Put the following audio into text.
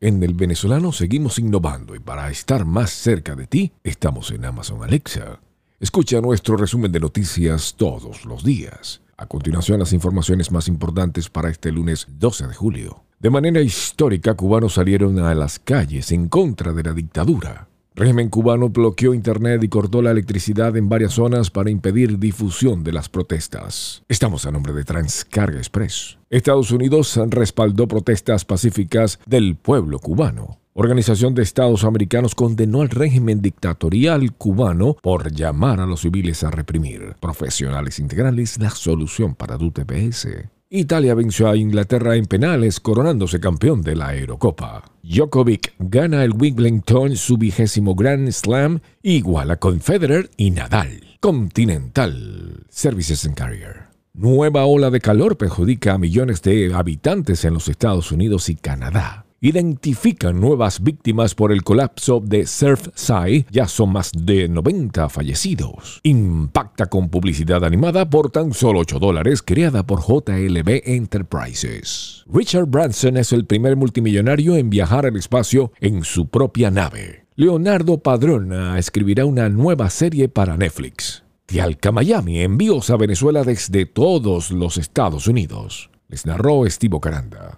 En el venezolano seguimos innovando y para estar más cerca de ti, estamos en Amazon Alexa. Escucha nuestro resumen de noticias todos los días. A continuación, las informaciones más importantes para este lunes 12 de julio. De manera histórica, cubanos salieron a las calles en contra de la dictadura. Régimen cubano bloqueó Internet y cortó la electricidad en varias zonas para impedir difusión de las protestas. Estamos a nombre de Transcarga Express. Estados Unidos respaldó protestas pacíficas del pueblo cubano. Organización de Estados Americanos condenó al régimen dictatorial cubano por llamar a los civiles a reprimir. Profesionales integrales, la solución para tu. Italia venció a Inglaterra en penales, coronándose campeón de la Eurocopa. Djokovic gana el Wimbledon su vigésimo Grand Slam, igual a Confederer y Nadal. Continental Services and Carrier. Nueva ola de calor perjudica a millones de habitantes en los Estados Unidos y Canadá identifican nuevas víctimas por el colapso de Surfside. Ya son más de 90 fallecidos. Impacta con publicidad animada por tan solo 8 dólares creada por JLB Enterprises. Richard Branson es el primer multimillonario en viajar al espacio en su propia nave. Leonardo Padrona escribirá una nueva serie para Netflix. Tialca Miami envíos a Venezuela desde todos los Estados Unidos. Les narró Estivo Caranda.